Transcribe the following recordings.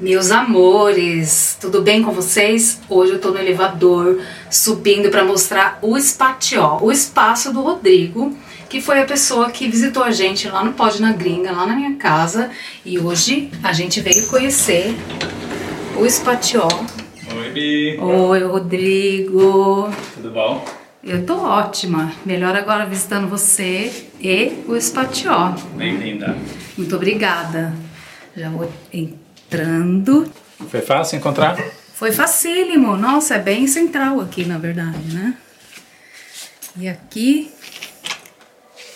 Meus amores, tudo bem com vocês? Hoje eu tô no elevador subindo para mostrar o Espatió, o espaço do Rodrigo, que foi a pessoa que visitou a gente lá no Pod na Gringa, lá na minha casa, e hoje a gente veio conhecer o Espatió. Oi, Bi. Oi, Rodrigo. Tudo bom? Eu tô ótima. Melhor agora visitando você e o Espatió. Bem-vinda. Muito obrigada. Já vou entrando. Foi fácil encontrar? Foi facílimo. Nossa, é bem central aqui, na verdade, né? E aqui,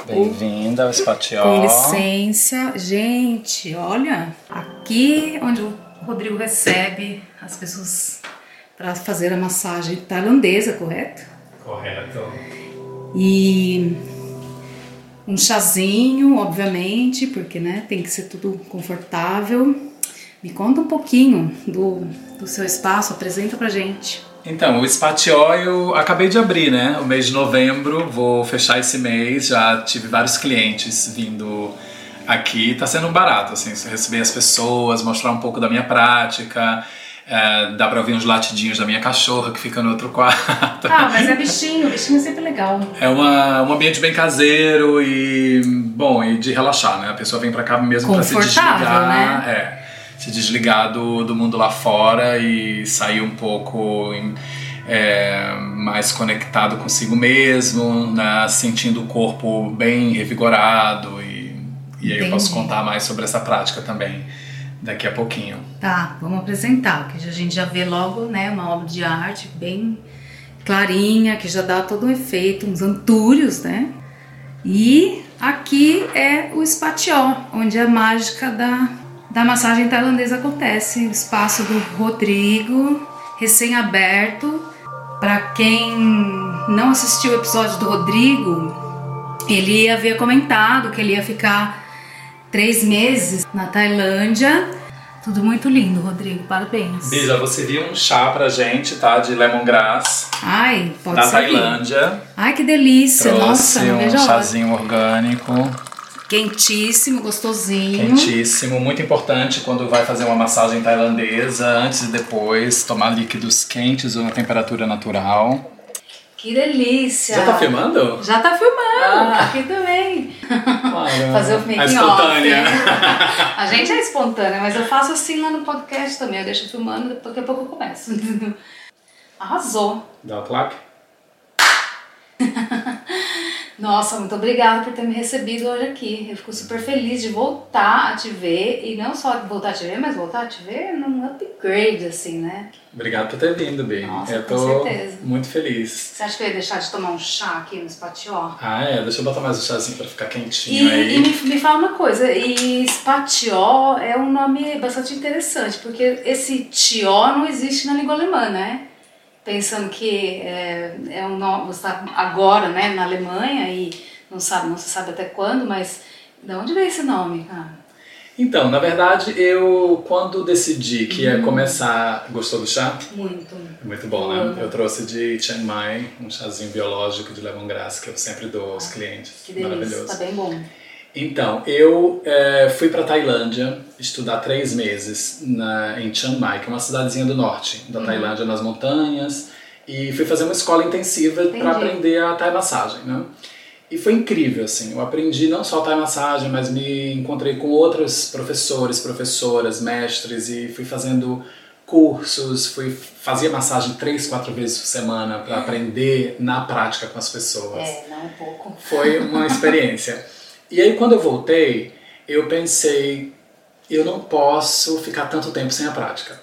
Bem-vinda ao Espatió. com licença. Gente, olha. Aqui onde o Rodrigo recebe as pessoas para fazer a massagem tailandesa, correto? Correto. E um chazinho, obviamente, porque né, tem que ser tudo confortável. Me conta um pouquinho do, do seu espaço, apresenta pra gente. Então, o Espatió eu acabei de abrir, né? O mês de novembro, vou fechar esse mês. Já tive vários clientes vindo aqui. Tá sendo um barato, assim, receber as pessoas, mostrar um pouco da minha prática. É, dá pra ouvir uns latidinhos da minha cachorra que fica no outro quarto. Ah, mas é bichinho, bichinho é sempre legal. É uma, um ambiente bem caseiro e bom, e de relaxar, né? A pessoa vem pra cá mesmo pra se desligar. né? É, se desligar do, do mundo lá fora e sair um pouco em- é, mais conectado consigo mesmo, né? Sentindo o corpo bem revigorado e, e aí eu posso contar mais sobre essa prática também daqui a pouquinho. Tá, vamos apresentar, que a gente já vê logo, né, uma obra de arte bem clarinha, que já dá todo um efeito, uns antúrios, né? E aqui é o Espatió, onde a mágica da, da massagem tailandesa acontece, o espaço do Rodrigo, recém-aberto. Para quem não assistiu o episódio do Rodrigo, ele havia comentado que ele ia ficar três meses na Tailândia. Tudo muito lindo, Rodrigo. Parabéns. Bija, você viu um chá pra gente, tá? De lemongrass Ai, pode da servir. Tailândia. Ai, que delícia. Nossa, Trouxe não um chazinho orgânico, Quentíssimo, gostosinho. quentíssimo, muito importante quando vai fazer uma massagem tailandesa, antes e depois, tomar líquidos quentes ou na temperatura natural. Que delícia. Já tá filmando? Já tá filmando. Ah. Aqui também. Claro. Fazer o making A espontânea. off. A gente é espontânea, mas eu faço assim lá no podcast também. Eu deixo filmando, daqui a pouco eu começo. Arrasou. Dá o claque? Nossa, muito obrigada por ter me recebido hoje aqui. Eu fico super feliz de voltar a te ver. E não só voltar a te ver, mas voltar a te ver num upgrade, assim, né? Obrigado por ter vindo, Bi. Nossa, eu com tô certeza. muito feliz. Você acha que eu ia deixar de tomar um chá aqui no Spatió? Ah, é, deixa eu botar mais um chazinho pra ficar quentinho E, aí. e me, me fala uma coisa, e Spatió é um nome bastante interessante, porque esse tió não existe na língua alemã, né? Pensando que é, é um você está agora né, na Alemanha e não, sabe, não se sabe até quando, mas de onde veio esse nome, cara? Então, na verdade, eu quando decidi que ia começar. Gostou do chá? Muito. Muito bom, né? Eu trouxe de Chiang Mai um chazinho biológico de lemongrass que eu sempre dou aos clientes. Que delícia, Maravilhoso. tá bem bom. Então, eu eh, fui para Tailândia estudar três meses na, em Chiang Mai, que é uma cidadezinha do norte da Uhum. Tailândia, nas montanhas, e fui fazer uma escola intensiva para aprender a Thai massagem, né? E foi incrível, assim, eu aprendi não só Thai massagem, mas me encontrei com outros professores, professoras, mestres, e fui fazendo cursos, fui fazia massagem três, quatro vezes por semana para aprender na prática com as pessoas. É, não um pouco. Foi uma experiência. E aí, quando eu voltei, eu pensei, eu não posso ficar tanto tempo sem a prática,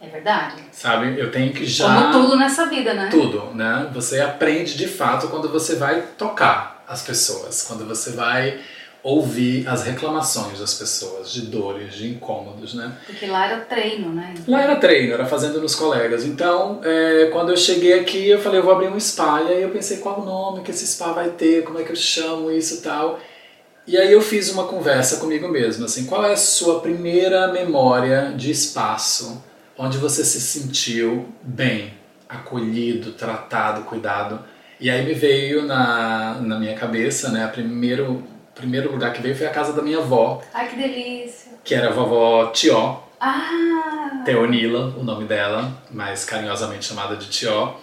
É verdade. sabe? Eu tenho que já... Como tudo nessa vida, né? Tudo, né? Você aprende de fato quando você vai tocar as pessoas, quando você vai ouvir as reclamações das pessoas, de dores, de incômodos, né? Porque lá era treino, né? Lá era treino, era fazendo nos colegas. Então, é, quando eu cheguei aqui, eu falei, eu vou abrir um spa. E aí eu pensei, qual o nome que esse spa vai ter, como é que eu chamo isso e tal. E aí eu fiz uma conversa comigo mesmo, assim, qual é a sua primeira memória de espaço onde você se sentiu bem, acolhido, tratado, cuidado? E aí me veio na, na minha cabeça, né, a primeiro, primeiro lugar que veio foi a casa da minha avó, Ai, que delícia. que era a vovó Tió, Ah! Teonila, o nome dela, mais carinhosamente chamada de Tió.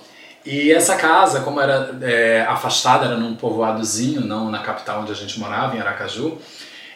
E essa casa, como era é, afastada, era num povoadozinho, não na capital onde a gente morava, em Aracaju,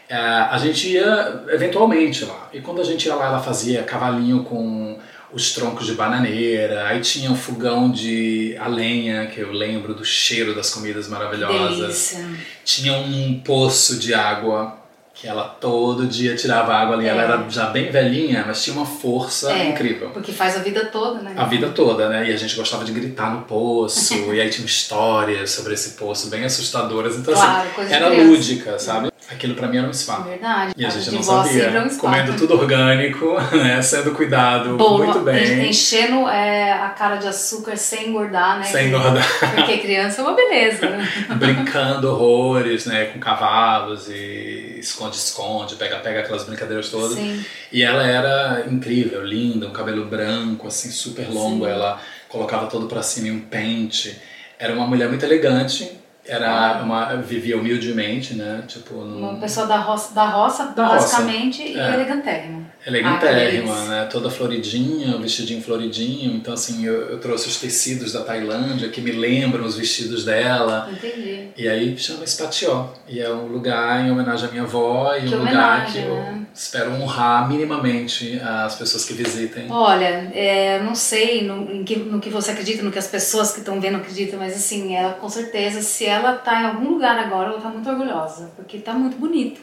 é, a gente ia eventualmente lá. E quando a gente ia lá, ela fazia cavalinho com os troncos de bananeira, aí tinha um fogão de a lenha, que eu lembro do cheiro das comidas maravilhosas. Delícia. Tinha um poço de água que ela todo dia tirava água ali. É. Ela era já bem velhinha, mas tinha uma força É. incrível. Porque faz a vida toda, né? A vida toda, né? E a gente gostava de gritar no poço, e aí tinha histórias sobre esse poço bem assustadoras. Então, Claro, assim, coisa de era lúdica, sabe? Aquilo pra mim era um spa. Verdade. E a gente não sabia. um spa. Comendo tudo orgânico, né? Sendo cuidado Bom, muito bem. Enchendo é, a cara de açúcar sem engordar, né? Sem engordar. Porque criança é uma beleza. brincando horrores, né, com cavalos e esconde-esconde, pega-pega, aquelas brincadeiras todas. Sim. E ela era incrível, linda, um cabelo branco, assim, super longo. Sim. Ela colocava todo pra cima em um pente. Era uma mulher muito elegante. Era uma vivia humildemente, né? Tipo, num, Uma pessoa da roça, da roça Da basicamente, e É. elegantérrima. Ah, elegantérrima, delícia. né? Toda floridinha, o vestidinho floridinho. Então, assim, eu, eu trouxe os tecidos da Tailândia que me lembram os vestidos dela. Entendi. E aí chama Espatió. E é um lugar em homenagem à minha avó e Que um lugar que eu né? Espero honrar minimamente as pessoas que visitem. Olha, é, não sei no, que, no que você acredita, no que as pessoas que estão vendo acreditam, mas assim, ela com certeza, se ela tá em algum lugar agora, ela tá muito orgulhosa, porque tá muito bonito.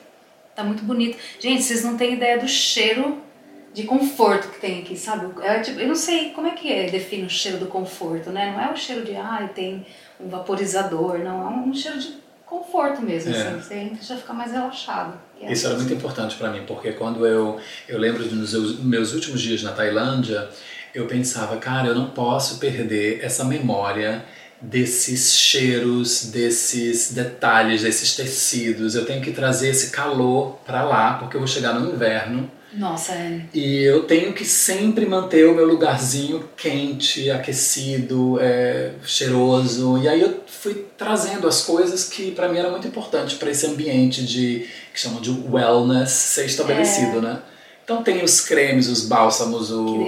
Tá muito bonito. Gente, vocês não têm ideia do cheiro de conforto que tem aqui, sabe? É, tipo, eu não sei como é que é, define o cheiro do conforto, né? Não é o cheiro de, ai, tem um vaporizador, não, é um cheiro de conforto mesmo, É. assim, você entra e já fica mais relaxado. É Isso era muito importante para mim, porque quando eu, eu lembro dos meus, meus últimos dias na Tailândia, eu pensava, cara, eu não posso perder essa memória desses cheiros, desses detalhes, desses tecidos. Eu tenho que trazer esse calor para lá, porque eu vou chegar no inverno Nossa, é. E eu tenho que sempre manter o meu lugarzinho quente, aquecido, é, cheiroso. E aí eu fui trazendo as coisas que para mim era muito importante para esse ambiente de que chamam de wellness ser estabelecido, né? Então tem os cremes, os bálsamos, o,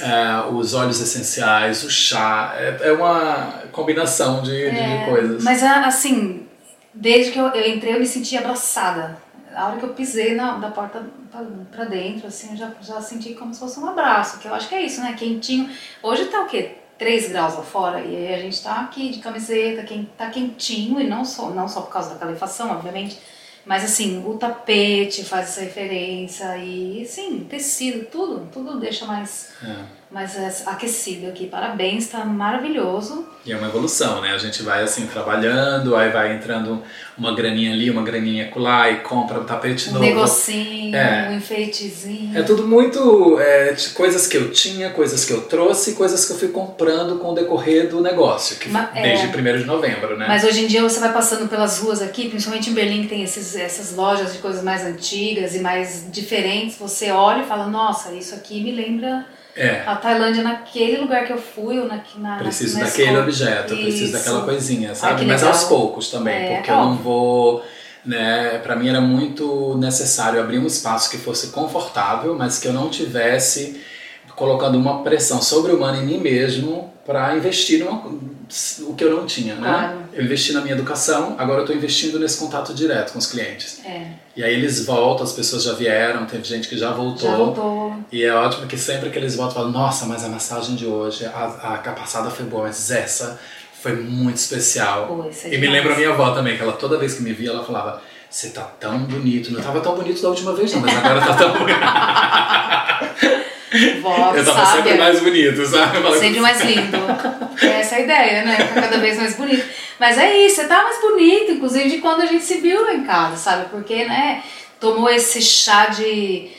é, os óleos essenciais, o chá. É, é uma combinação de, É, de coisas. Mas a- assim, desde que eu, eu entrei, eu me senti abraçada. A hora que eu pisei na, da porta pra dentro, assim, eu já, já senti como se fosse um abraço, que eu acho que é isso, né? Quentinho. Hoje tá o quê? 3 graus lá fora, e aí a gente tá aqui de camiseta, quem tá quentinho, e não só, não só por causa da calefação, obviamente, mas assim, o tapete faz essa referência, e sim, tecido, tudo, tudo deixa mais, É. mais é, aquecido aqui. Parabéns, tá maravilhoso. E é uma evolução, né? A gente vai assim trabalhando, aí vai entrando uma graninha ali, uma graninha lá e compra um tapete Um novo. negocinho, É. um enfeitezinho. É tudo muito é, de coisas que eu tinha, coisas que eu trouxe, coisas que eu fui comprando com o decorrer do negócio, que Ma- foi é. desde 1 de novembro, né? Mas hoje em dia você vai passando pelas ruas aqui, principalmente em Berlim, que tem esses, essas lojas de coisas mais antigas e mais diferentes. Você olha e fala: Nossa, isso aqui me lembra É, a Tailândia naquele lugar que eu fui, ou na, na, preciso na daquele escola. objeto, preciso Isso. daquela coisinha, sabe? Mas aos poucos também, É, porque eu não vou. Né, para mim era muito necessário abrir um espaço que fosse confortável, mas que eu não tivesse colocando uma pressão sobre-humana em mim mesmo para investir numa, o que eu não tinha, né? Claro. Eu investi na minha educação, agora eu estou investindo nesse contato direto com os clientes. É, E aí eles voltam, as pessoas já vieram, teve gente que já voltou. já voltou. E é ótimo que sempre que eles voltam, falam: Nossa, mas a massagem de hoje, a, a passada foi boa, mas essa foi muito especial. Pô, é e me lembra a minha avó também, que ela toda vez que me via, ela falava: Você tá tão bonito. Não tava tão bonito da última vez, não, mas agora tá tão bonito. Vó, Eu tava sábia. sempre mais bonito, sabe? Falei, Sempre mais lindo. É essa a ideia, né? Ficar cada vez mais bonito. Mas é isso, você tá mais bonito, inclusive de quando a gente se viu lá em casa, sabe? Porque, né, tomou esse chá de,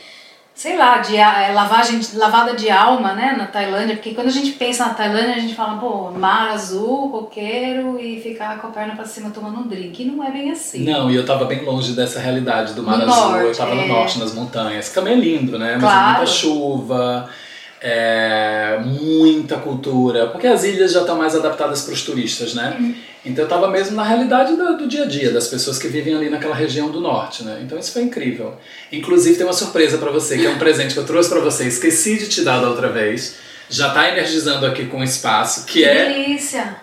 sei lá, de é, lavagem, lavada de alma, né, na Tailândia. Porque quando a gente pensa na Tailândia, a gente fala, pô, mar azul, coqueiro e ficar com a perna pra cima tomando um drink. E não é bem assim. Não, e eu tava bem longe dessa realidade do Mar No Azul. eu norte, tava é. no norte, nas montanhas. Também é lindo, né? Mas é Claro. muita chuva. É, muita cultura, porque as ilhas já estão mais adaptadas para os turistas, né? Uhum. Então eu estava mesmo na realidade do, do, dia a dia das pessoas que vivem ali naquela região do norte, né? Então isso foi incrível. Inclusive tem uma surpresa para você, que é um presente que eu trouxe para você, esqueci de te dar da outra vez. Já está energizando aqui com o espaço, que, que é delícia.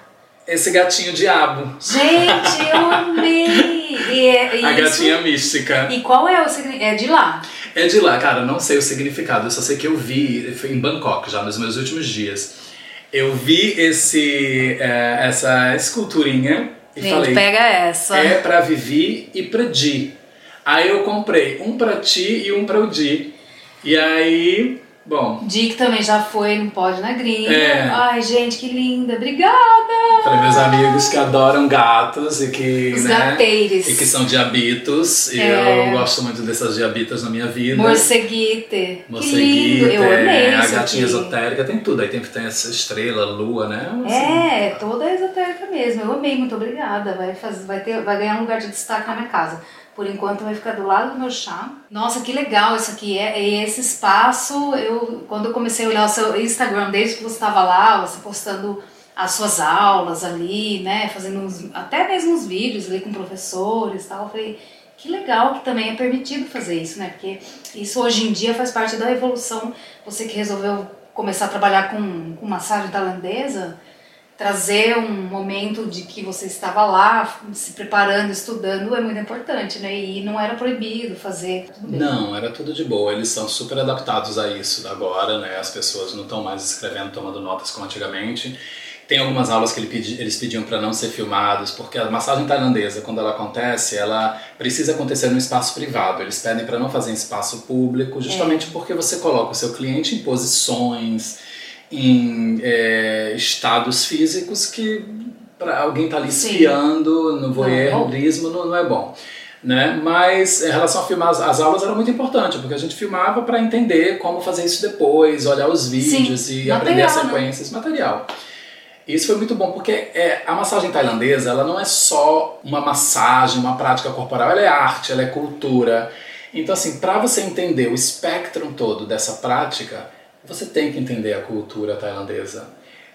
esse gatinho diabo. Gente, eu amei. E é, a gatinha mística. E qual é o significado? É de lá. É de lá, cara, não sei o significado, eu só sei que eu vi, foi em Bangkok já, nos meus últimos dias. Eu vi esse, é, essa esculturinha e Gente, falei. pega essa. É pra Vivi e pra Di. Aí eu comprei um pra ti e um pra o Di. E aí Bom. Dick também já foi, não pode na gringa. É. Ai, gente, que linda. Obrigada! Para meus amigos que adoram gatos e que. Os né, gateires. E que são diabitos. E É. eu gosto muito dessas diabitas na minha vida. Morceguite. Que lindo. Morceguita, Eu amei é, a gatinha aqui. esotérica, tem tudo. Aí tem, tem essa estrela, lua, né? Assim, É, toda esotérica mesmo. Eu amei, muito obrigada. Vai, fazer, vai, ter, vai ganhar um lugar de destaque na minha casa. Por enquanto vai ficar do lado do meu chá. Nossa, que legal isso aqui. É, é esse espaço, eu quando eu comecei a olhar o seu Instagram, desde que você estava lá, você postando as suas aulas ali, né? Fazendo uns, até mesmo uns vídeos ali com professores tal. Eu falei, que legal que também é permitido fazer isso, né? Porque isso hoje em dia faz parte da evolução. Você que resolveu começar a trabalhar com, com massagem tailandesa, trazer um momento de que você estava lá se preparando, estudando é muito importante, né? E não era proibido fazer. Não, era tudo de boa. Eles são super adaptados a isso agora, né? As pessoas não estão mais escrevendo, tomando notas como antigamente. Tem algumas aulas que eles pediam para não ser filmados, porque a massagem tailandesa, quando ela acontece, ela precisa acontecer num espaço privado. Eles pedem para não fazer em espaço público, justamente porque você coloca o seu cliente em posições, em é, estados físicos que para alguém tá ali Sim. espiando no Não é voyeurismo não, não é bom. Né? Mas em relação a filmar as, as aulas era muito importante, porque a gente filmava para entender como fazer isso depois, olhar os vídeos Sim, e aprender as material, né? sequências, material. Isso foi muito bom, porque é, a massagem tailandesa ela não é só uma massagem, uma prática corporal, ela é arte, ela é cultura. Então, assim, para você entender o espectro todo dessa prática, você tem que entender a cultura tailandesa.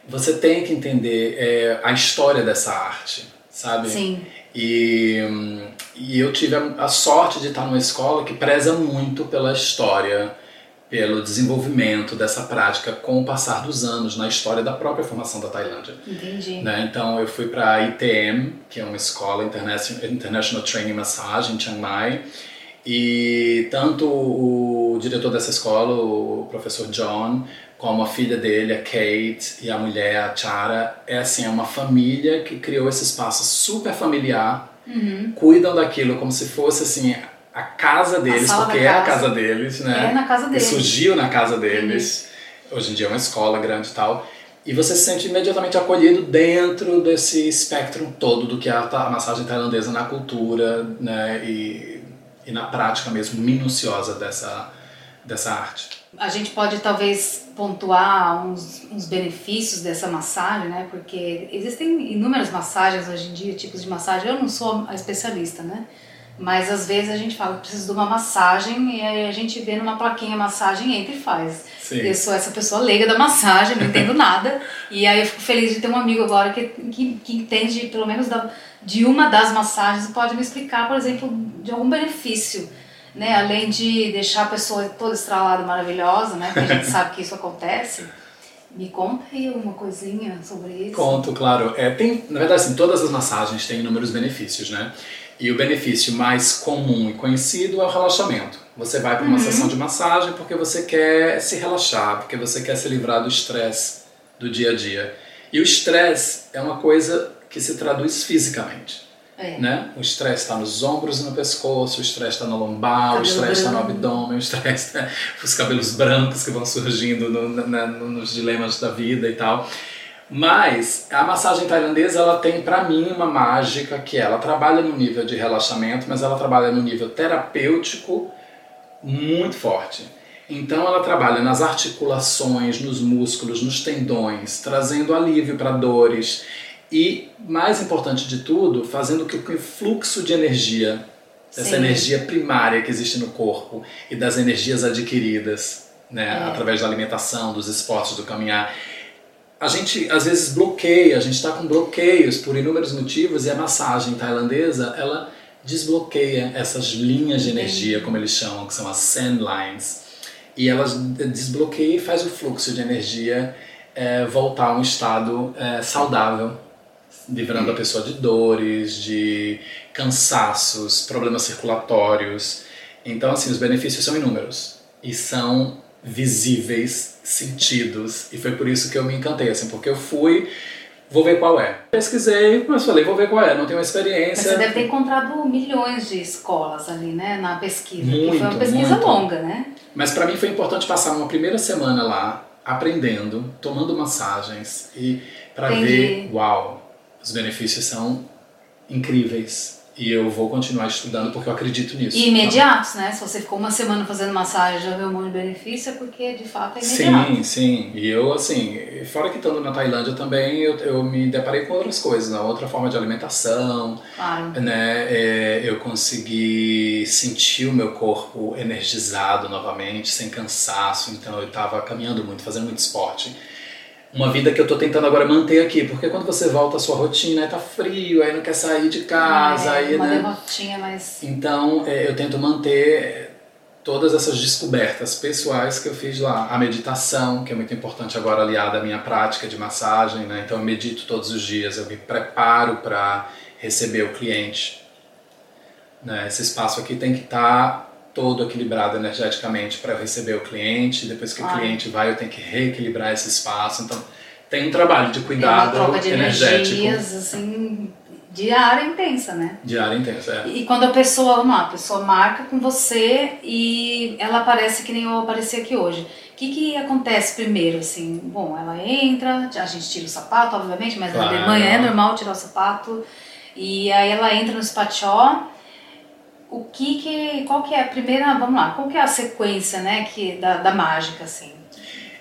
Você tem que entender é, a história dessa arte, sabe? Sim. E, e eu tive a, a sorte de estar numa escola que preza muito pela história, pelo desenvolvimento dessa prática com o passar dos anos na história da própria formação da Tailândia. Entendi. Né? Então eu fui para a ITM, que é uma escola International, International Training Massage em Chiang Mai, e tanto o diretor dessa escola, o professor John, como a filha dele, a Kate, e a mulher, a Chara, é assim, é uma família que criou esse espaço super familiar, Uhum. cuidam daquilo como se fosse assim a casa deles, sala porque é a casa. deles, né? É na casa E dele. surgiu na casa deles. Hoje em dia é uma escola grande e tal. E você se sente imediatamente acolhido dentro desse espectro todo do que é a, a massagem tailandesa na cultura né? e, e na prática mesmo minuciosa dessa, dessa arte. A gente pode talvez pontuar uns, uns benefícios dessa massagem, né? Porque existem inúmeras massagens hoje em dia, tipos de massagem. Eu não sou a especialista, né? Mas às vezes a gente fala que precisa de uma massagem e aí a gente vê numa plaquinha massagem entra e faz. Sim. Eu sou essa pessoa leiga da massagem, não entendo nada. E aí eu fico feliz de ter um amigo agora que, que, que entende pelo menos da, de uma das massagens e pode me explicar, por exemplo, de algum benefício. Né? Além de deixar a pessoa toda estralada, maravilhosa, né? Porque a gente sabe que isso acontece. Me conta aí alguma coisinha sobre isso. Conto, claro. É, tem, na verdade, assim, todas as massagens têm inúmeros benefícios, né? E o benefício mais comum e conhecido é o relaxamento. Você vai para uma sessão de massagem porque você quer se relaxar, porque você quer se livrar do estresse do dia a dia. E o estresse é uma coisa que se traduz fisicamente. É. Né? O estresse está nos ombros e no pescoço, o estresse está no lombar, o Cabelo estresse está no abdômen, o estresse tá os cabelos brancos que vão surgindo no- na- no- nos dilemas da vida e tal. Mas a massagem tailandesa ela tem para mim uma mágica que ela trabalha no nível de relaxamento, mas ela trabalha no nível terapêutico muito forte. Então ela trabalha nas articulações, nos músculos, nos tendões, trazendo alívio para dores e, mais importante de tudo, fazendo com que o fluxo de energia, essa energia primária que existe no corpo e das energias adquiridas, né? É. Através da alimentação, dos esportes, do caminhar. A gente às vezes bloqueia, a gente está com bloqueios por inúmeros motivos e a massagem tailandesa ela desbloqueia essas linhas de energia, como eles chamam, que são as sand lines, e elas desbloqueia e faz o fluxo de energia é, voltar a um estado é, saudável, livrando a pessoa de dores, de cansaços, problemas circulatórios. Então, assim, os benefícios são inúmeros e são visíveis, sentidos, e foi por isso que eu me encantei, assim, porque eu fui vou ver qual é. Pesquisei, mas falei, vou ver qual é, não tenho experiência. Mas você deve ter encontrado milhões de escolas ali, né, na pesquisa, muito, foi uma pesquisa muito. longa, né? Mas para mim foi importante passar uma primeira semana lá, aprendendo, tomando massagens e para ver, uau, os benefícios são incríveis. E eu vou continuar estudando porque eu acredito nisso. E imediatos, né? Se você ficou uma semana fazendo massagem já viu um monte de benefício, é porque de fato é imediato. Sim, sim. E eu, assim, fora que estando na Tailândia também, eu, eu me deparei com outras coisas, né? outra forma de alimentação. Claro. Né? É, eu consegui sentir o meu corpo energizado novamente, sem cansaço. Então eu estava caminhando muito, fazendo muito esporte uma vida que eu tô tentando agora manter aqui, porque quando você volta à sua rotina, aí tá frio, aí não quer sair de casa, é, aí, uma né? derrotinha, mas... Então, é, eu tento manter todas essas descobertas pessoais que eu fiz lá. A meditação, que é muito importante agora aliada à minha prática de massagem, né? Então, eu medito todos os dias, eu me preparo para receber o cliente. Né? Esse espaço aqui tem que estar tá todo equilibrado energeticamente para receber o cliente. Depois que Ai. o cliente vai, eu tenho que reequilibrar esse espaço. Então, tem um trabalho de cuidado é uma troca de energético. Energias, assim, diária intensa, né? Diária intensa, é. E quando a pessoa, vamos lá, a pessoa marca com você e ela aparece que nem eu apareci aqui hoje. O que, que acontece primeiro, assim? Bom, ela entra, a gente tira o sapato, obviamente, mas claro. na Alemanha é normal tirar o sapato. E aí ela entra no spatió o que que, qual que é a primeira, vamos lá, qual que é a sequência, né, que, da, da mágica, assim?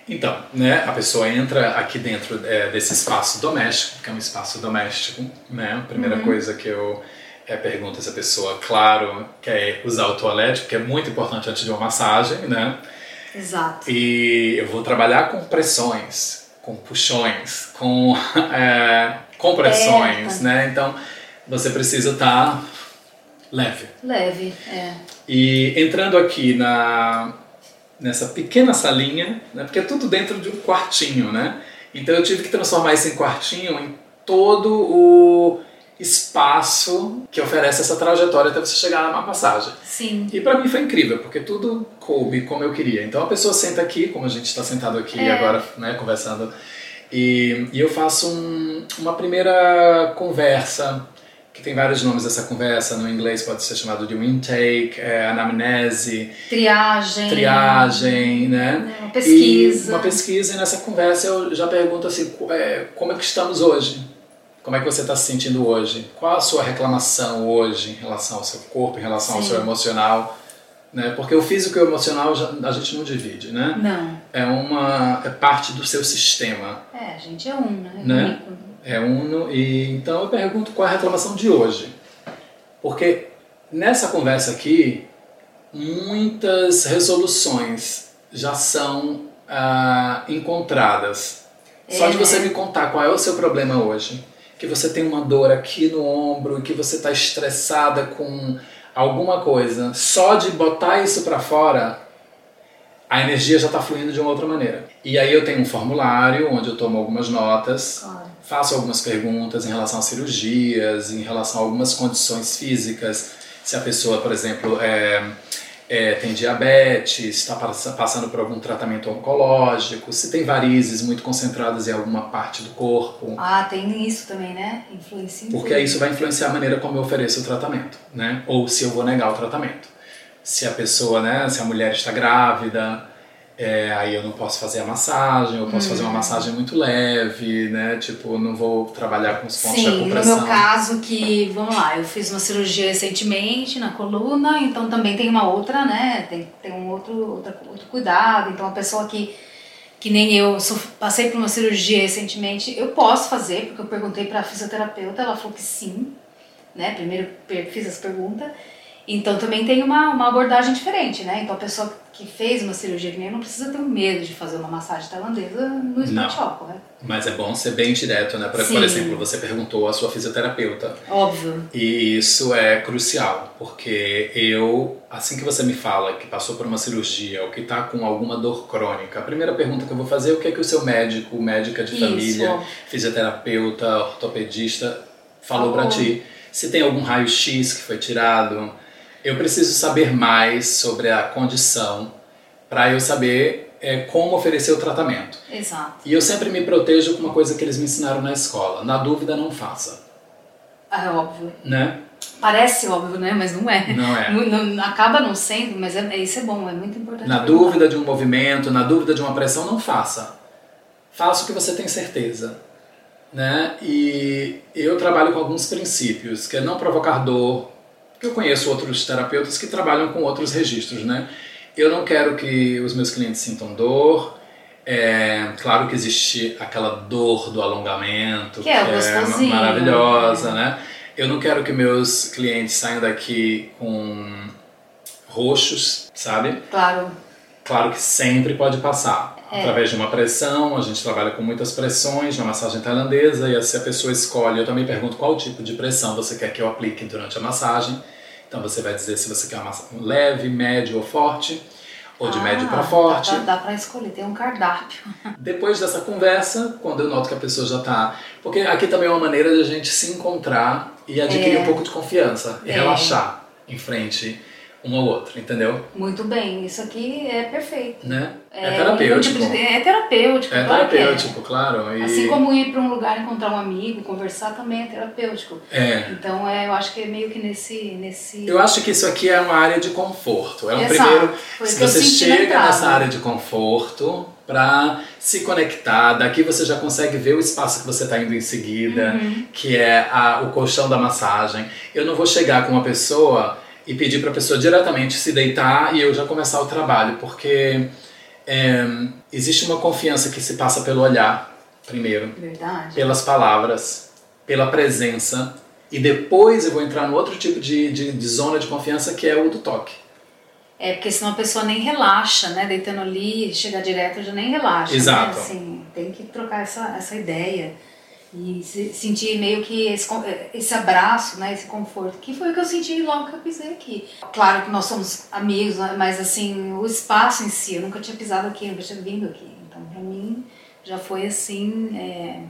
Então, né, a pessoa entra aqui dentro é, desse espaço doméstico, que é um espaço doméstico, né, a primeira uhum. coisa que eu é, pergunto se a pessoa, claro, quer usar o toalete, porque é muito importante antes de uma massagem, né? Exato. E eu vou trabalhar com pressões, com puxões, com é, compressões, né? Então, você precisa estar tá leve. Leve, é. E entrando aqui na nessa pequena salinha, né, porque é tudo dentro de um quartinho, né? Então eu tive que transformar esse quartinho em todo o espaço que oferece essa trajetória até você chegar na massagem. Sim. E para mim foi incrível, porque tudo coube como eu queria. Então a pessoa senta aqui, como a gente está sentado aqui é. agora, né, conversando, e, e eu faço um, uma primeira conversa que tem vários nomes essa conversa, no inglês pode ser chamado de intake, é, anamnese, triagem, triagem, né? É, uma pesquisa. E uma pesquisa e nessa conversa eu já pergunto assim, é, como é que estamos hoje? Como é que você está se sentindo hoje? Qual a sua reclamação hoje em relação ao seu corpo, em relação Sim. ao seu emocional? Né? Porque o físico e o emocional a gente não divide, né? Não. É uma é parte do seu sistema. É, a gente é um, né? né? É uno. E então eu pergunto qual é a reclamação de hoje. Porque nessa conversa aqui, muitas resoluções já são ah, encontradas. É, Só de você né? me contar qual é o seu problema hoje, que você tem uma dor aqui no ombro que você está estressada com alguma coisa, só de botar isso para fora, a energia já está fluindo de uma outra maneira. E aí eu tenho um formulário onde eu tomo algumas notas. Claro faço algumas perguntas em relação a cirurgias, em relação a algumas condições físicas. Se a pessoa, por exemplo, é, é, tem diabetes, está passando por algum tratamento oncológico, se tem varizes muito concentradas em alguma parte do corpo. Ah, tem isso também, né? Influencia. Porque isso vai influenciar a maneira como eu ofereço o tratamento, né? Ou se eu vou negar o tratamento. Se a pessoa, né, se a mulher está grávida, é, aí eu não posso fazer a massagem, eu posso fazer uma hum. massagem muito leve, né? Tipo, não vou trabalhar com os pontos Sim, de acupressão. no meu caso que, vamos lá, eu fiz uma cirurgia recentemente na coluna, então também tem uma outra, né? Tem, tem um outro, outro, outro cuidado. Então a pessoa que, que nem eu, passei por uma cirurgia recentemente, eu posso fazer, porque eu perguntei para a fisioterapeuta, ela falou que sim, né? Primeiro fiz essa pergunta. Então também tem uma, uma abordagem diferente, né? Então a pessoa que fez uma cirurgia que nem não precisa ter medo de fazer uma massagem tailandesa no spa shop, correto? Mas é bom ser bem direto, né? Por, Sim. por exemplo, você perguntou à sua fisioterapeuta. Óbvio. E isso é crucial, porque eu, assim que você me fala que passou por uma cirurgia ou que está com alguma dor crônica, a primeira pergunta que eu vou fazer é o que é que o seu médico, médica de Isso. família, fisioterapeuta, ortopedista falou Falou. para ti. Se tem algum raio-x que foi tirado. Eu preciso saber mais sobre a condição para eu saber é, como oferecer o tratamento. Exato. E eu sempre me protejo com uma coisa que eles me ensinaram na escola. Na dúvida, não faça. Ah, É óbvio. Né? Parece óbvio, né? Mas não é. Não é. Não- não- acaba não sendo, mas é, isso é bom, é muito importante. Na dúvida de um movimento, na dúvida de uma pressão, não faça. Faça o que você tem certeza. Né? E eu trabalho com alguns princípios, que é não provocar dor. Eu conheço outros terapeutas que trabalham com outros registros, né? Eu não quero que os meus clientes sintam dor. É, claro que existe aquela dor do alongamento, Que é o gostosinho, maravilhosa, né? Eu não quero que meus clientes saiam daqui com roxos, sabe? Claro. Claro que sempre pode passar. É. Através de uma pressão, a gente trabalha com muitas pressões na massagem tailandesa e se a pessoa escolhe, eu também pergunto qual tipo de pressão você quer que eu aplique durante a massagem. Então você vai dizer se você quer uma massagem leve, médio ou forte, ou de Ah, médio para forte. Dá, dá pra escolher, tem um cardápio. Depois dessa conversa, quando eu noto que a pessoa já tá. Porque aqui também é uma maneira de a gente se encontrar e adquirir É. um pouco de confiança e É. relaxar em frente um ao outro, entendeu? Muito bem, isso aqui é perfeito. Né? É, um terapêutico. tipo de- é terapêutico, É claro que terapêutico, claro. E... Assim como ir para um lugar encontrar um amigo, conversar também é terapêutico. É. Então é, eu acho que é meio que nesse. nesse... Eu acho que isso aqui é uma área de conforto. É um Exato. primeiro. Se você chega entrada. nessa área de conforto para se conectar, daqui você já consegue ver o espaço que você está indo em seguida, Uhum. que é a- o colchão da massagem. Eu não vou chegar com uma pessoa e pedir para a pessoa diretamente se deitar e eu já começar o trabalho, porque é, existe uma confiança que se passa pelo olhar, primeiro Verdade. pelas palavras, pela presença, e depois eu vou entrar no outro tipo de, de, de zona de confiança que é o do toque. É, porque senão a pessoa nem relaxa, né? Deitando ali, chegar direto já nem relaxa. Exato. Né? Assim, tem que trocar essa, essa ideia. E se- sentir meio que esse, con- esse abraço, né? Esse conforto. Que foi o que eu senti logo que eu pisei aqui. Claro que nós somos amigos, né, mas assim, o espaço em si, eu nunca tinha pisado aqui, nunca tinha vindo aqui. Então, pra mim, já foi assim, é,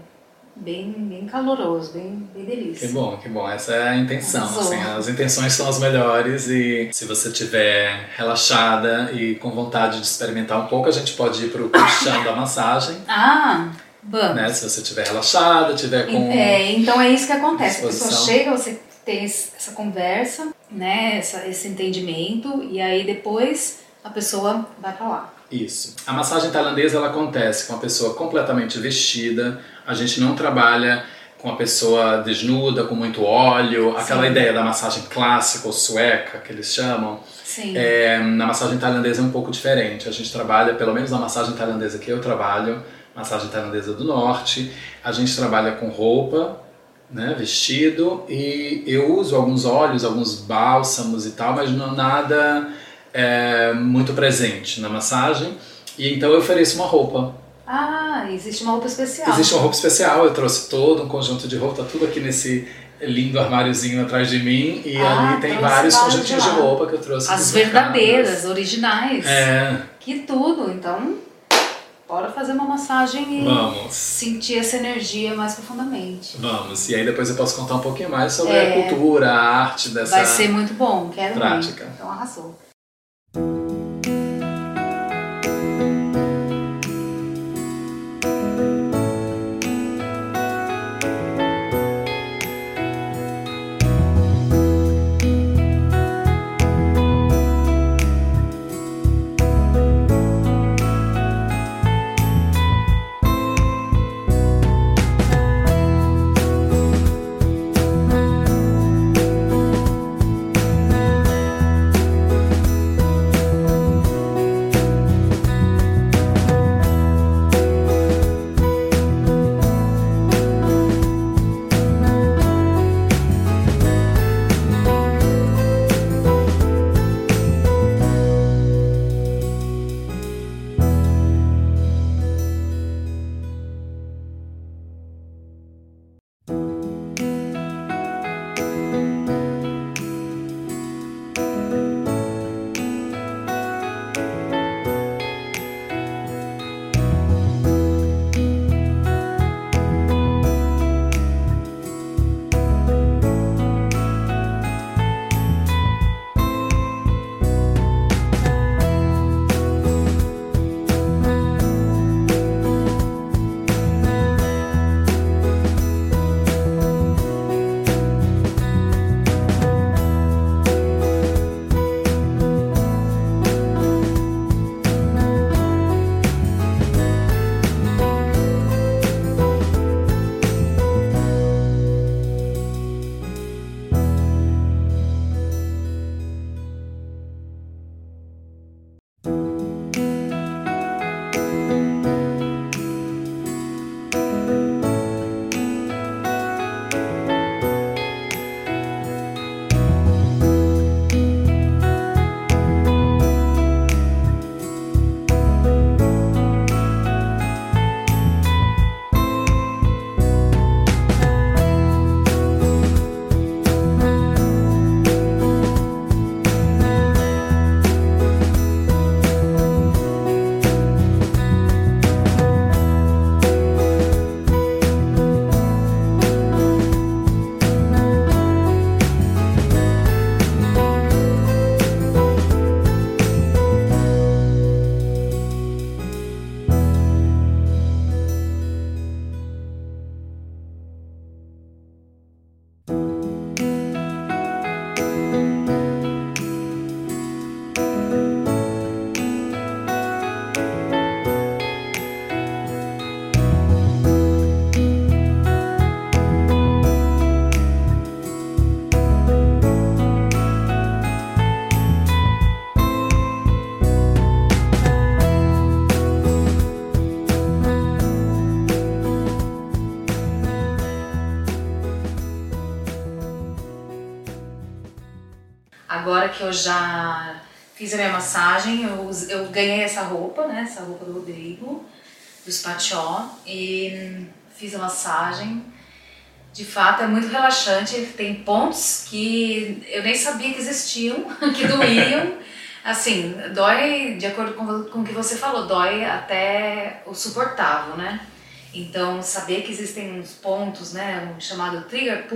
bem, bem caloroso, bem, bem Que delícia. bom, que bom. Essa é a intenção. Assim, as intenções são as melhores e se você estiver relaxada e com vontade de experimentar um pouco, a gente pode ir para o colchão da massagem. Ah, vamos. Né? Se você estiver relaxada, estiver com. É, então é isso que acontece. A pessoa chega, você tem essa conversa, né, essa, esse entendimento, e aí depois a pessoa vai pra lá. Isso. A massagem tailandesa ela acontece com a pessoa completamente vestida. A gente não trabalha com a pessoa desnuda, com muito óleo, aquela Sim. ideia da massagem clássica ou sueca que eles chamam. Sim. É, na massagem tailandesa é um pouco diferente. A gente trabalha, pelo menos na massagem tailandesa que eu trabalho, massagem tailandesa do norte, a gente trabalha com roupa, né, vestido, e eu uso alguns óleos, alguns bálsamos e tal, mas não nada é, muito presente na massagem. E então eu ofereço uma roupa. Ah, existe uma roupa especial. Existe uma roupa especial, eu trouxe todo um conjunto de roupa, tá tudo aqui nesse lindo armáriozinho atrás de mim, e Ah, ali tem vários conjuntinhos de de roupa que eu trouxe. As verdadeiras, originais. É, Que tudo. Então, bora fazer uma massagem e vamos. sentir essa energia mais profundamente. Vamos, e aí depois eu posso contar um pouquinho mais sobre É. a cultura, a arte dessa. Vai ser muito bom, quero prática. muito. Então arrasou. Agora que eu já fiz a minha massagem, eu, eu ganhei essa roupa, né? Essa roupa do Rodrigo, do Spatió, e fiz a massagem. De fato, é muito relaxante. Tem pontos que eu nem sabia que existiam, que doíam. Assim, dói, de acordo com, com o que você falou, dói até o suportável, né? Então, saber que existem uns pontos, né, um chamado trigger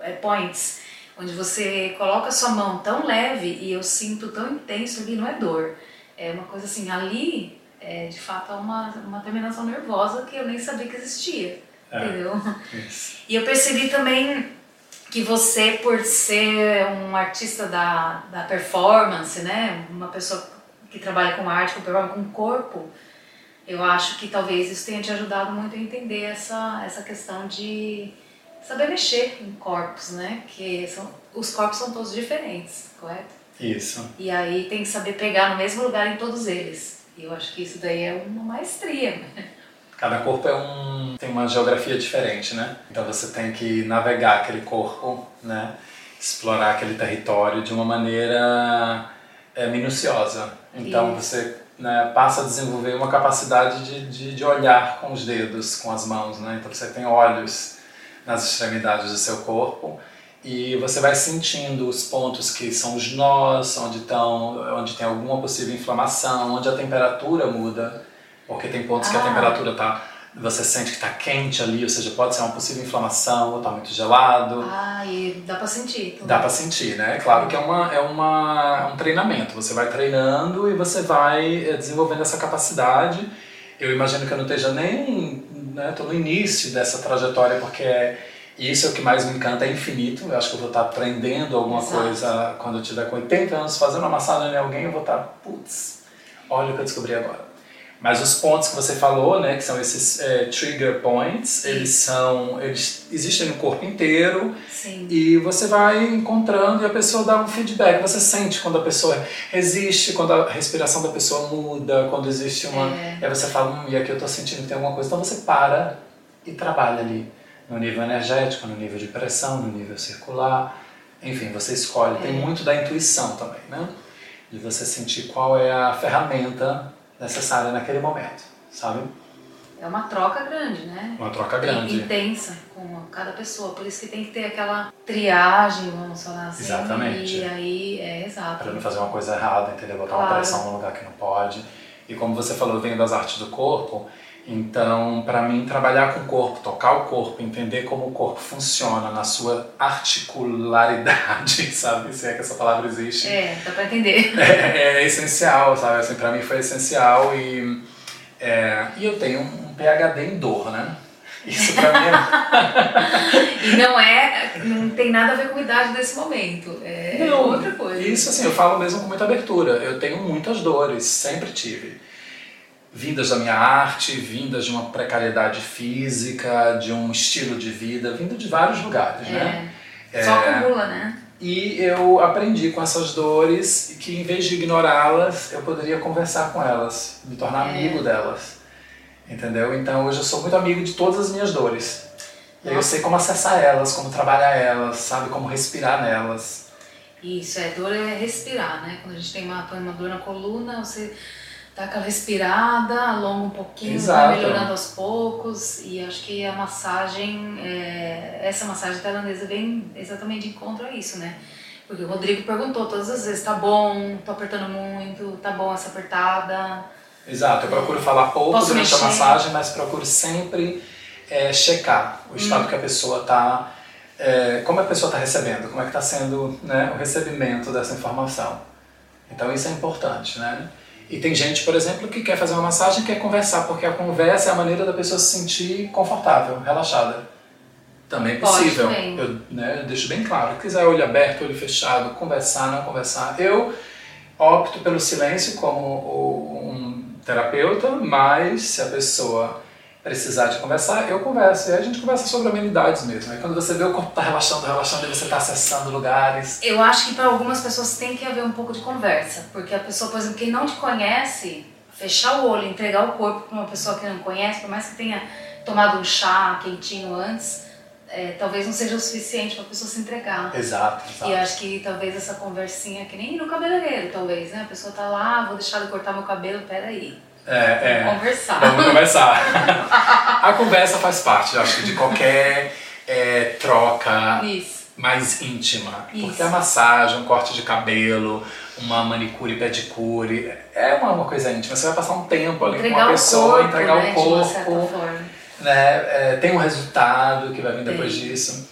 é, points, onde você coloca a sua mão tão leve e eu sinto tão intenso ali, não é dor. É uma coisa assim, ali, é, de fato, é uma, uma terminação nervosa que eu nem sabia que existia, é, entendeu? Isso. E eu percebi também que você, por ser um artista da, da performance, né, uma pessoa que trabalha com arte, com performance, com corpo, eu acho que talvez isso tenha te ajudado muito a entender essa, essa questão de saber mexer em corpos, né? Que são, os corpos são todos diferentes, correto? Isso. E aí tem que saber pegar no mesmo lugar em todos eles. E eu acho que isso daí é uma maestria. Né? Cada corpo é um, tem uma geografia diferente, né? Então você tem que navegar aquele corpo, né? Explorar aquele território de uma maneira é, minuciosa. Então Isso. você né, passa a desenvolver uma capacidade de, de, de, olhar com os dedos, com as mãos, né? Então você tem olhos nas extremidades do seu corpo e você vai sentindo os pontos que são os nós, onde, estão, onde tem alguma possível inflamação, onde a temperatura muda porque tem pontos ah. que a ah. temperatura tá você sente que está quente ali, ou seja, pode ser uma possível inflamação, ou está muito gelado. Ah, e dá para sentir. Então. Dá para sentir, né? É claro que é, uma, é uma, um treinamento. Você vai treinando e você vai eh, desenvolvendo essa capacidade. Eu imagino que eu não esteja nem, né, tô no início dessa trajetória, porque é, isso é o que mais me encanta, é infinito. Eu acho que eu vou estar aprendendo alguma Exato. coisa quando eu tiver com 80 anos, fazendo uma massagem em alguém, eu vou estar, putz, olha o que eu descobri agora. Mas os pontos que você falou, né, que são esses é, trigger points, eles são, eles existem no corpo inteiro Sim. e você vai encontrando e a pessoa dá um feedback. Você sente quando a pessoa resiste, quando a respiração da pessoa muda, quando existe uma, é. aí você fala, hum, e aqui eu estou sentindo que tem alguma coisa. Então você para e trabalha ali no nível energético, no nível de pressão, no nível circular. Enfim, você escolhe. É. Tem muito da intuição também, né? De você sentir qual é a ferramenta necessária naquele momento, sabe? É uma troca grande, né? Uma troca grande. Intensa com cada pessoa. Por isso que tem que ter aquela triagem, vamos falar assim. Exatamente. E aí, é exato. Para não fazer uma coisa errada, entendeu? Botar claro. uma pressão num lugar que não pode. E como você falou, eu venho das artes do corpo. Então, para mim, trabalhar com o corpo, tocar o corpo, entender como o corpo funciona na sua articularidade, sabe? Se é que essa palavra existe. É, dá para entender. É, é, essencial, sabe? Assim, para mim foi essencial e, é, e eu tenho um PhD em dor, né? Isso pra mim é... e não é, não tem nada a ver com a idade desse momento, é não, outra coisa. Isso assim, eu falo mesmo com muita abertura. Eu tenho muitas dores, sempre tive vindas da minha arte, vindas de uma precariedade física, de um estilo de vida, vindo de vários lugares, é. né? Só é, acumula, né? E eu aprendi com essas dores que em vez de ignorá-las, eu poderia conversar com elas, me tornar é. amigo delas. Entendeu? Então hoje eu sou muito amigo de todas as minhas dores. E aí eu sei como acessar elas, como trabalhar elas, sabe? Como respirar nelas. Isso, é, dor é respirar, né? Quando a gente tem uma, uma dor na coluna, você dá aquela respirada, alonga um pouquinho, Exato. vai melhorando aos poucos. E acho que a massagem, é, essa massagem tailandesa vem exatamente de encontro a isso, né? Porque o Rodrigo perguntou todas as vezes, tá bom, tô apertando muito, tá bom essa apertada. Exato, eu procuro falar pouco Posso durante mexer? a massagem, mas procuro sempre é, checar o estado hum. que a pessoa tá, é, como a pessoa está recebendo, como é que está sendo né, o recebimento dessa informação. Então isso é importante, né? E tem gente, por exemplo, que quer fazer uma massagem e quer conversar, porque a conversa é a maneira da pessoa se sentir confortável, relaxada. Também é possível. Eu, né, eu deixo bem claro. Se quiser olho aberto, olho fechado, conversar, não conversar. Eu opto pelo silêncio como um terapeuta, mas se a pessoa precisar de conversar, eu converso. E aí a gente conversa sobre amenidades mesmo. Aí quando você vê o corpo tá relaxando, relaxando, e você está acessando lugares. Eu acho que para algumas pessoas tem que haver um pouco de conversa. Porque a pessoa, por exemplo, quem não te conhece, fechar o olho, entregar o corpo para uma pessoa que não conhece, por mais que tenha tomado um chá quentinho antes, é, talvez não seja o suficiente para a pessoa se entregar. Exato, exato. E acho que talvez essa conversinha, que nem no cabeleireiro, talvez, né? A pessoa tá lá, vou deixar de cortar meu cabelo, peraí. É, é. Vamos conversar. Vamos conversar. a conversa faz parte, eu acho, de qualquer é, troca Isso. mais íntima. Isso. Porque a massagem, um corte de cabelo, uma manicure, pedicure, é uma, uma coisa íntima. Você vai passar um tempo ali com Entregar uma o pessoa, corpo, entregar né, o uma corpo. né? É, tem um resultado que vai vir depois Tem. disso.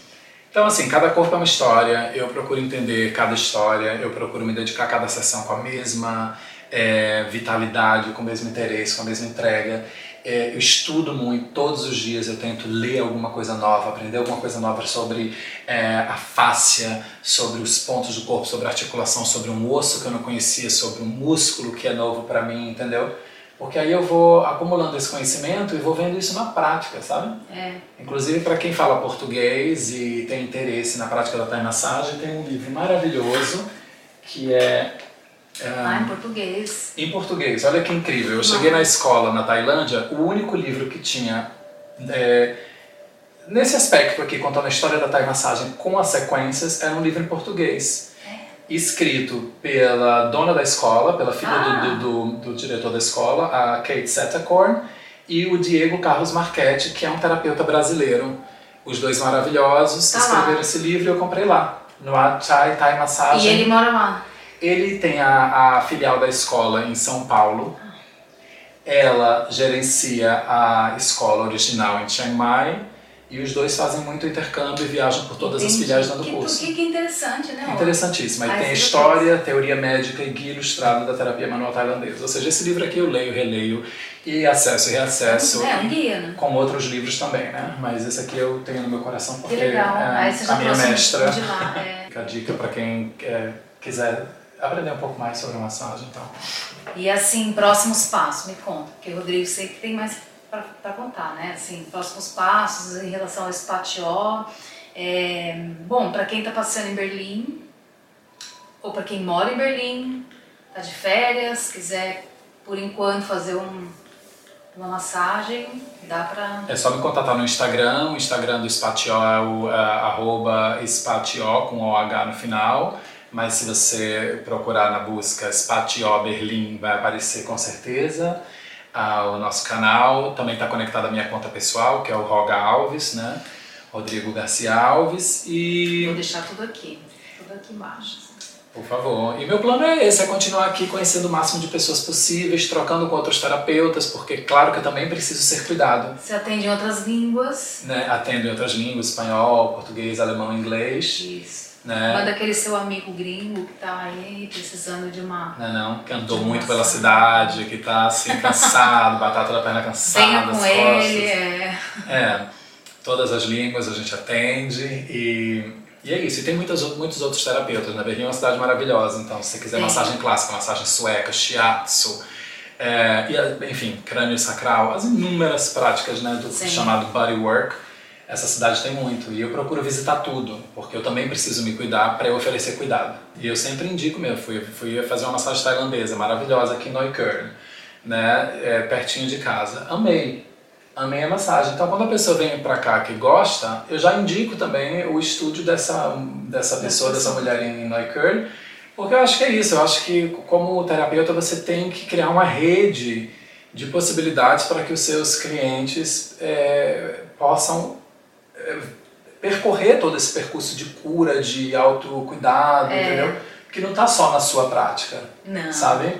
Então, assim, cada corpo é uma história, eu procuro entender cada história, eu procuro me dedicar a cada sessão com a mesma é, vitalidade, com o mesmo interesse, com a mesma entrega. É, eu estudo muito, todos os dias eu tento ler alguma coisa nova, aprender alguma coisa nova sobre é, a fáscia, sobre os pontos do corpo, sobre a articulação, sobre um osso que eu não conhecia, sobre um músculo que é novo para mim, entendeu? Porque aí eu vou acumulando esse conhecimento e vou vendo isso na prática, sabe? É. Inclusive, para quem fala português e tem interesse na prática da Thai Massagem, tem um livro maravilhoso que é. É, Ah, em português. em português. Olha que incrível. Eu cheguei na escola na Tailândia, o único livro que tinha. é, nesse aspecto aqui, contando a história da Thai Massagem com as sequências, era um livro em português. Escrito pela dona da escola, pela filha do- Ah. do, do, do diretor da escola, a Kate Setacorn, e o Diego Carlos Marchetti, que é um terapeuta brasileiro. Os dois maravilhosos Tá lá. escreveram esse livro e eu comprei lá, no Chai Thai Massagem. E ele mora lá. Ele tem a, a filial da escola em São Paulo. Ela gerencia a escola original em Chiang Mai. E os dois fazem muito intercâmbio e viajam por todas as Entendi. filiais dando que, curso. Que, que interessante, né? Interessantíssimo. Aí tem a história, teoria médica e guia ilustrado da terapia manual tailandesa. Ou seja, esse livro aqui eu leio, releio e acesso e reacesso. É, um guia, né? Com outros livros também, né? Mas esse aqui eu tenho no meu coração porque é a minha mestra. de lá. É. Fica a dica para quem é, quiser aprender um pouco mais sobre massagem, então. E assim, próximos passos, me conta. Porque Rodrigo sei que tem mais pra contar, né? Assim, próximos passos em relação ao Spatió. É, bom, pra quem tá passando em Berlim, ou pra quem mora em Berlim, tá de férias, quiser por enquanto fazer um, uma massagem, dá pra. É só me contatar no Instagram. O Instagram do Spatió é o é, arroba Spatió com OH no final. Mas se você procurar na busca Spatió Berlim, vai aparecer com certeza. Ah, o nosso canal também está conectado à minha conta pessoal, que é o Roga Alves, né? Rodrigo Garcia Alves. E Vou deixar tudo aqui, tudo aqui embaixo. assim. Por favor. E meu plano é esse, é continuar aqui conhecendo o máximo de pessoas possíveis, trocando com outros terapeutas, porque claro que eu também preciso ser cuidado. Você atende em outras línguas. Né? Atendo em outras línguas, espanhol, português, alemão, inglês. Isso. Né? Manda aquele seu amigo gringo que tá aí precisando de uma. Não, não, que andou muito pela massagem. cidade, que tá assim, cansado, batata da perna cansada, Venha as com costas. ele, é. É, todas as línguas a gente atende e, e é isso. E tem muitas, muitos outros terapeutas, né? Berlim é uma cidade maravilhosa, então se você quiser massagem clássica, massagem sueca, shiatsu, é, e, enfim, crânio sacral, as inúmeras práticas né, do Sim. chamado bodywork, essa cidade tem muito. E eu procuro visitar tudo, porque eu também preciso me cuidar para eu oferecer cuidado. E eu sempre indico mesmo, fui, fui fazer uma massagem tailandesa maravilhosa aqui em Neukölln, né, é, pertinho de casa. Amei. Amei a massagem. Então, quando a pessoa vem pra cá que gosta, eu já indico também o estúdio dessa, dessa pessoa, dessa mulher em Neukölln, porque eu acho que é isso. Eu acho que, como terapeuta, você tem que criar uma rede de possibilidades para que os seus clientes é, possam percorrer todo esse percurso de cura, de autocuidado, É. entendeu? Que não está só na sua prática, Não. sabe?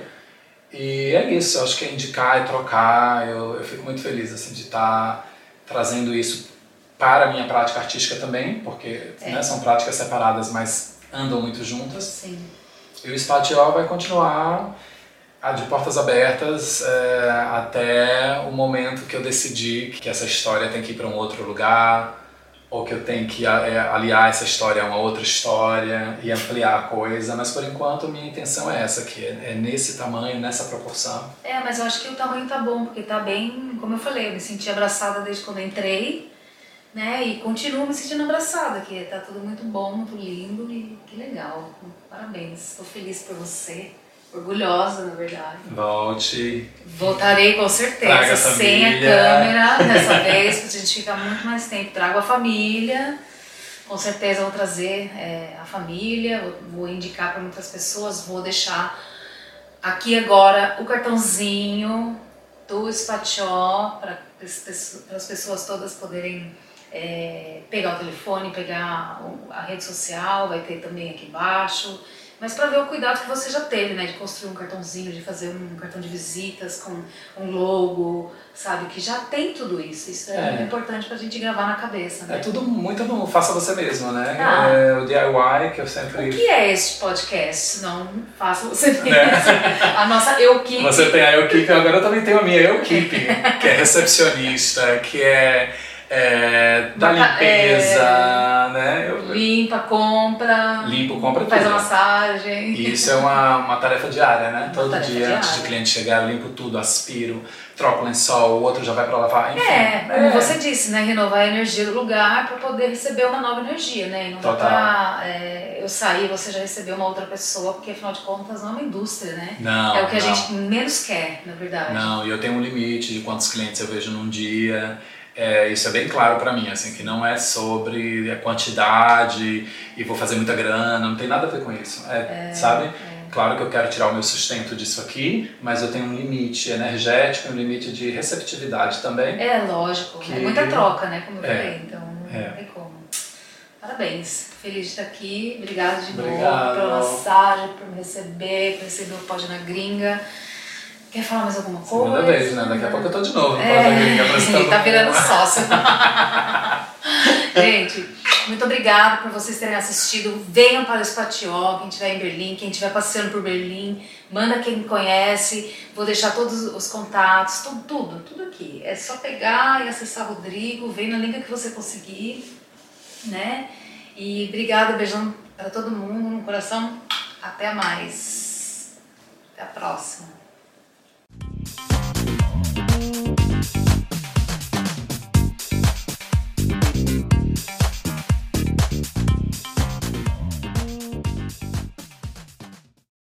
E é isso, eu acho que é indicar, é trocar. Eu, eu fico muito feliz assim, de estar trazendo isso para a minha prática artística também, porque É. né, são práticas separadas, mas andam muito juntas. Sim. E o Spatial vai continuar ah, de portas abertas é, até o momento que eu decidi que essa história tem que ir para um outro lugar, ou que eu tenho que é, aliar essa história a uma outra história e ampliar a coisa. Mas por enquanto minha intenção é essa, que é, é nesse tamanho, nessa proporção. É, mas eu acho que o tamanho tá bom, porque tá bem, como eu falei, eu me senti abraçada desde quando entrei, né? E continuo me sentindo abraçada, que tá tudo muito bom, muito lindo e que legal. Parabéns, tô feliz por você. Orgulhosa, na verdade. Volte. Voltarei com certeza, sem a câmera dessa vez, porque a gente fica muito mais tempo. Trago a família, com certeza vou trazer é, a família, vou indicar para muitas pessoas, vou deixar aqui agora o cartãozinho do Spatió para as pessoas todas poderem é, pegar o telefone, pegar a rede social, vai ter também aqui embaixo. Mas para ver o cuidado que você já teve, né? De construir um cartãozinho, de fazer um cartão de visitas com um logo, sabe? Que já tem tudo isso. Isso é, é. muito importante para a gente gravar na cabeça, né? É tudo muito no faça você mesmo, né? Ah. É o DIY que eu sempre... O que é este podcast? Não, faça você mesmo. Né? a nossa Eukip. Você tem a Eukip, agora eu também tenho a minha Eukip, que é recepcionista, que é é, da limpeza, é, né? Eu, limpa, compra. Limpo, compra Faz tudo. a massagem. E isso é uma, uma tarefa diária, né? Uma Todo dia, diária. antes do cliente chegar, eu limpo tudo, aspiro, troco lençol, o outro já vai para lavar, enfim. É, como é. você disse, né? Renovar a energia do lugar para poder receber uma nova energia, né? E não Total. dá pra é, eu sair e você já receber uma outra pessoa, porque afinal de contas não é uma indústria, né? Não. É o que não. a gente menos quer, na verdade. Não, e eu tenho um limite de quantos clientes eu vejo num dia. É, isso é bem claro para mim, assim, que não é sobre a quantidade e vou fazer muita grana, não tem nada a ver com isso, é, é, sabe? É. Claro que eu quero tirar o meu sustento disso aqui, mas eu tenho um limite energético, um limite de receptividade também. É, lógico, que... é muita troca, né, como eu é, falei, então não é. tem como. Parabéns, feliz de estar aqui, obrigado de Obrigado. novo pela massagem, por me receber, por receber o Pódio Gringa. Quer falar mais alguma coisa? Segunda vez, né? Daqui a pouco eu tô de novo. É, ele tá virando sócio. Gente, muito obrigada por vocês terem assistido. Venham para o Spatió, quem estiver em Berlim, quem estiver passeando por Berlim, manda quem conhece. Vou deixar todos os contatos, tudo, tudo, tudo aqui. É só pegar e acessar Rodrigo, vem na língua que você conseguir, né? E obrigada, beijão para todo mundo no coração. Até mais. Até a próxima. Thank you